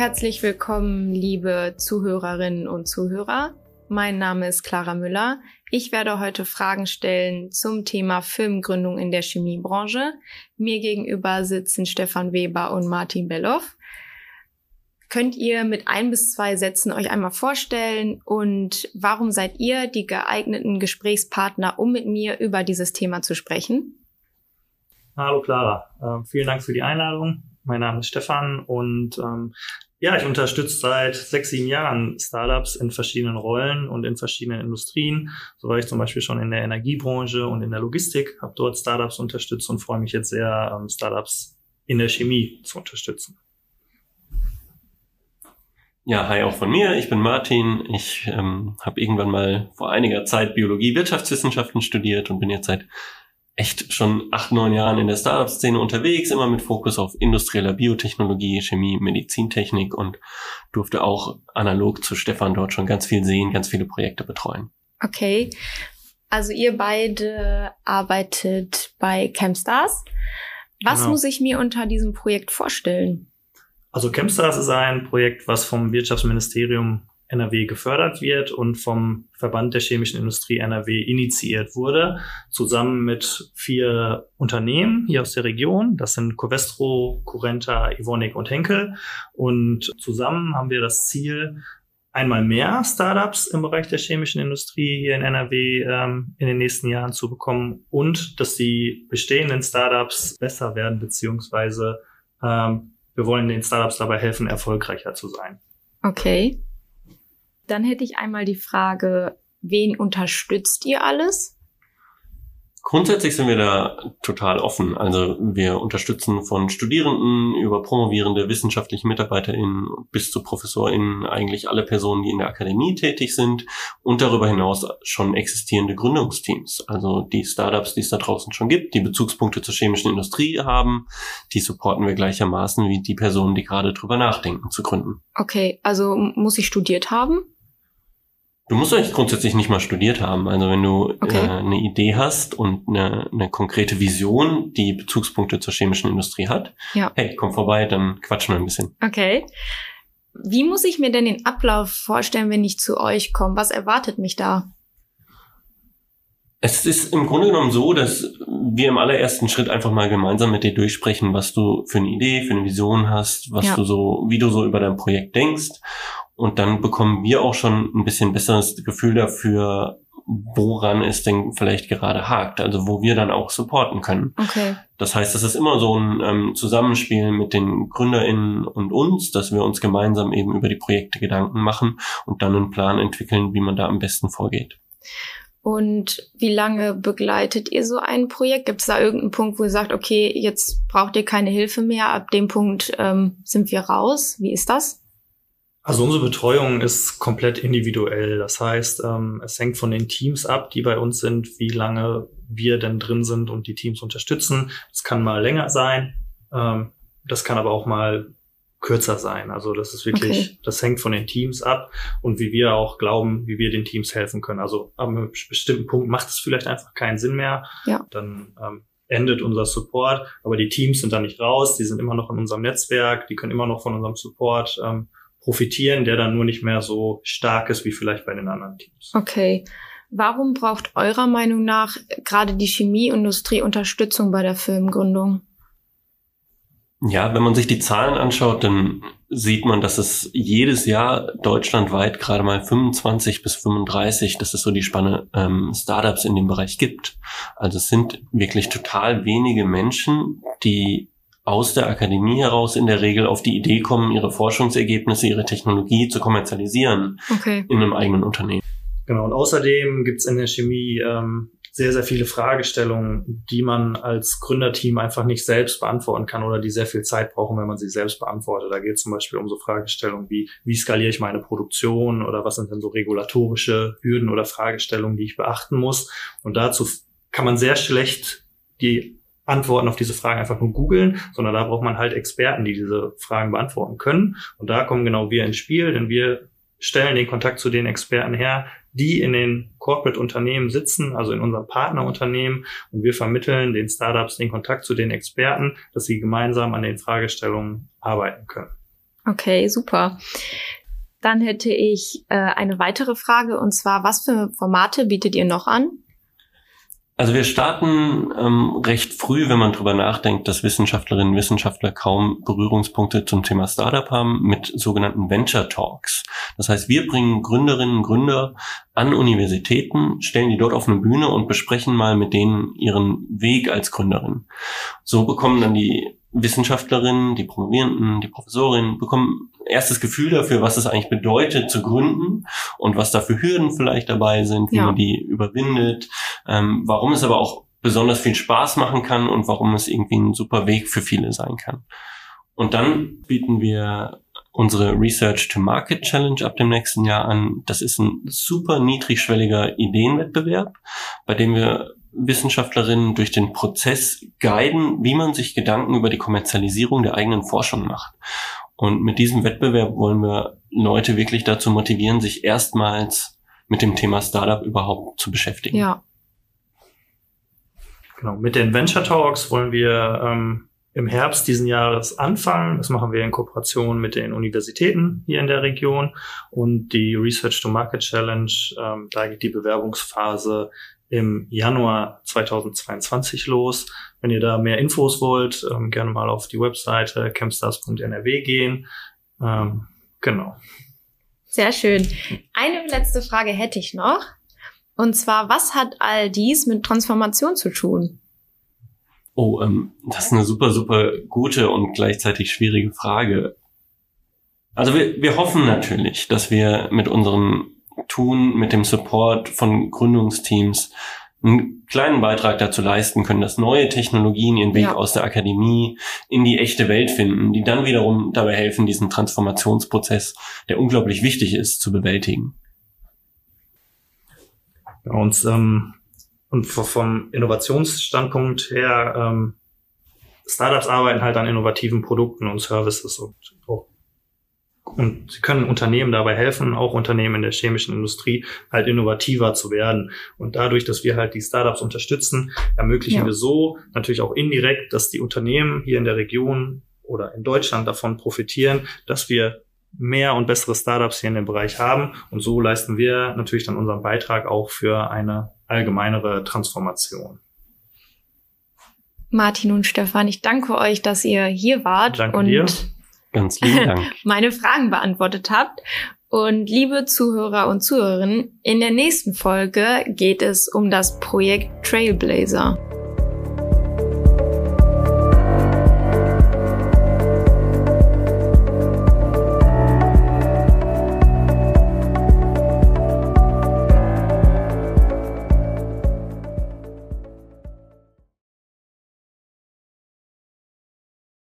Herzlich willkommen, liebe Zuhörerinnen und Zuhörer. Mein Name ist Clara Müller. Ich werde heute Fragen stellen zum Thema Firmengründung in der Chemiebranche. Mir gegenüber sitzen Stefan Weber und Martin Belloff. Könnt ihr mit ein bis zwei Sätzen euch einmal vorstellen und warum seid ihr die geeigneten Gesprächspartner, um mit mir über dieses Thema zu sprechen? Hallo Clara, äh, vielen Dank für die Einladung. Mein Name ist Stefan und ähm, ja, ich unterstütze seit sechs, sieben Jahren Startups in verschiedenen Rollen und in verschiedenen Industrien. So war ich zum Beispiel schon in der Energiebranche und in der Logistik, habe dort Startups unterstützt und freue mich jetzt sehr, ähm, Startups in der Chemie zu unterstützen. Ja, hi auch von mir. Ich bin Martin. Ich ähm, habe irgendwann mal vor einiger Zeit Biologie, Wirtschaftswissenschaften studiert und bin jetzt seit echt schon acht, neun Jahren in der Startup-Szene unterwegs, immer mit Fokus auf industrieller Biotechnologie, Chemie, Medizintechnik und durfte auch analog zu Stefan dort schon ganz viel sehen, ganz viele Projekte betreuen. Okay. Also ihr beide arbeitet bei Campstars. Was genau. muss ich mir unter diesem Projekt vorstellen? Also Campstars ist ein Projekt, was vom Wirtschaftsministerium NRW gefördert wird und vom Verband der chemischen Industrie NRW initiiert wurde, zusammen mit vier Unternehmen hier aus der Region. Das sind Covestro, Curenta, Evonik und Henkel. Und zusammen haben wir das Ziel, einmal mehr Startups im Bereich der chemischen Industrie hier in NRW ähm, in den nächsten Jahren zu bekommen und dass die bestehenden Startups besser werden, beziehungsweise ähm, wir wollen den Startups dabei helfen, erfolgreicher zu sein. Okay. Dann hätte ich einmal die Frage, wen unterstützt ihr alles? Grundsätzlich sind wir da total offen. Also wir unterstützen von Studierenden über promovierende wissenschaftliche MitarbeiterInnen bis zu ProfessorInnen eigentlich alle Personen, die in der Akademie tätig sind und darüber hinaus schon existierende Gründungsteams. Also die Startups, die es da draußen schon gibt, die Bezugspunkte zur chemischen Industrie haben, die supporten wir gleichermaßen wie die Personen, die gerade drüber nachdenken zu gründen. Okay, also muss ich studiert haben? Du musst eigentlich grundsätzlich nicht mal studiert haben. Also wenn du okay. äh, eine Idee hast und eine, eine konkrete Vision, die Bezugspunkte zur chemischen Industrie hat, ja. hey, komm vorbei, dann quatschen wir ein bisschen. Okay. Wie muss ich mir denn den Ablauf vorstellen, wenn ich zu euch komme? Was erwartet mich da? Es ist im Grunde genommen so, dass wir im allerersten Schritt einfach mal gemeinsam mit dir durchsprechen, was du für eine Idee, für eine Vision hast, was ja. du so, wie du so über dein Projekt denkst. Und dann bekommen wir auch schon ein bisschen besseres Gefühl dafür, woran es denn vielleicht gerade hakt, also wo wir dann auch supporten können. Okay. Das heißt, es ist immer so ein ähm, Zusammenspiel mit den GründerInnen und uns, dass wir uns gemeinsam eben über die Projekte Gedanken machen und dann einen Plan entwickeln, wie man da am besten vorgeht. Und wie lange begleitet ihr so ein Projekt? Gibt es da irgendeinen Punkt, wo ihr sagt, okay, jetzt braucht ihr keine Hilfe mehr, ab dem Punkt ähm, sind wir raus? Wie ist das? Also unsere Betreuung ist komplett individuell. Das heißt, ähm, es hängt von den Teams ab, die bei uns sind, wie lange wir denn drin sind und die Teams unterstützen. Es kann mal länger sein, ähm, das kann aber auch mal kürzer sein. Also das ist wirklich, okay. das hängt von den Teams ab und wie wir auch glauben, wie wir den Teams helfen können. Also ab einem bestimmten Punkt macht es vielleicht einfach keinen Sinn mehr. Ja. Dann ähm, endet unser Support, aber die Teams sind da nicht raus, die sind immer noch in unserem Netzwerk, die können immer noch von unserem Support ähm, profitieren, der dann nur nicht mehr so stark ist wie vielleicht bei den anderen Teams. Okay. Warum braucht eurer Meinung nach gerade die Chemieindustrie Unterstützung bei der Firmengründung? Ja, wenn man sich die Zahlen anschaut, dann sieht man, dass es jedes Jahr deutschlandweit gerade mal 25 bis 35, das ist so die Spanne, ähm, Startups in dem Bereich gibt. Also es sind wirklich total wenige Menschen, die aus der Akademie heraus in der Regel auf die Idee kommen, ihre Forschungsergebnisse, ihre Technologie zu kommerzialisieren okay. in einem eigenen Unternehmen. Genau, und außerdem gibt es in der Chemie ähm, sehr, sehr viele Fragestellungen, die man als Gründerteam einfach nicht selbst beantworten kann oder die sehr viel Zeit brauchen, wenn man sie selbst beantwortet. Da geht es zum Beispiel um so Fragestellungen wie, wie skaliere ich meine Produktion oder was sind denn so regulatorische Hürden oder Fragestellungen, die ich beachten muss. Und dazu kann man sehr schlecht die Antworten auf diese Fragen einfach nur googeln, sondern da braucht man halt Experten, die diese Fragen beantworten können. Und da kommen genau wir ins Spiel, denn wir stellen den Kontakt zu den Experten her, die in den Corporate-Unternehmen sitzen, also in unserem Partnerunternehmen. Und wir vermitteln den Startups den Kontakt zu den Experten, dass sie gemeinsam an den Fragestellungen arbeiten können. Okay, super. Dann hätte ich äh, eine weitere Frage und zwar, was für Formate bietet ihr noch an? Also wir starten ähm, recht früh, wenn man drüber nachdenkt, dass Wissenschaftlerinnen und Wissenschaftler kaum Berührungspunkte zum Thema Startup haben, mit sogenannten Venture Talks. Das heißt, wir bringen Gründerinnen und Gründer an Universitäten, stellen die dort auf eine Bühne und besprechen mal mit denen ihren Weg als Gründerin. So bekommen dann die Wissenschaftlerinnen, die Promovierenden, die Professorinnen bekommen erstes Gefühl dafür, was es eigentlich bedeutet zu gründen und was da für Hürden vielleicht dabei sind, wie ja. man die überwindet, ähm, warum es aber auch besonders viel Spaß machen kann und warum es irgendwie ein super Weg für viele sein kann. Und dann bieten wir unsere Research to Market Challenge ab dem nächsten Jahr an. Das ist ein super niedrigschwelliger Ideenwettbewerb, bei dem wir Wissenschaftlerinnen durch den Prozess guiden, wie man sich Gedanken über die Kommerzialisierung der eigenen Forschung macht. Und mit diesem Wettbewerb wollen wir Leute wirklich dazu motivieren, sich erstmals mit dem Thema Startup überhaupt zu beschäftigen. Ja. Genau. Mit den Venture Talks wollen wir ähm, im Herbst diesen Jahres anfangen. Das machen wir in Kooperation mit den Universitäten hier in der Region. Und die Research to Market Challenge, ähm, da geht die Bewerbungsphase im Januar 2022 los. Wenn ihr da mehr Infos wollt, ähm, gerne mal auf die Webseite campstars.nrw gehen. Ähm, genau. Sehr schön. Eine letzte Frage hätte ich noch. Und zwar, was hat all dies mit Transformation zu tun? Oh, ähm, das ist eine super, super gute und gleichzeitig schwierige Frage. Also wir, wir hoffen natürlich, dass wir mit unserem tun, mit dem Support von Gründungsteams einen kleinen Beitrag dazu leisten können, dass neue Technologien ihren Weg ja. aus der Akademie in die echte Welt finden, die dann wiederum dabei helfen, diesen Transformationsprozess, der unglaublich wichtig ist, zu bewältigen. Und, ähm, und vom Innovationsstandpunkt her, ähm, Startups arbeiten halt an innovativen Produkten und Services und und sie können Unternehmen dabei helfen, auch Unternehmen in der chemischen Industrie, halt innovativer zu werden. Und dadurch, dass wir halt die Startups unterstützen, ermöglichen ja. wir so natürlich auch indirekt, dass die Unternehmen hier in der Region oder in Deutschland davon profitieren, dass wir mehr und bessere Startups hier in dem Bereich haben. Und so leisten wir natürlich dann unseren Beitrag auch für eine allgemeinere Transformation. Martin und Stefan, ich danke euch, dass ihr hier wart. Danke und dir Ganz lieben Dank. meine Fragen beantwortet habt. Und liebe Zuhörer und Zuhörerinnen, in der nächsten Folge geht es um das Projekt Trailblazer.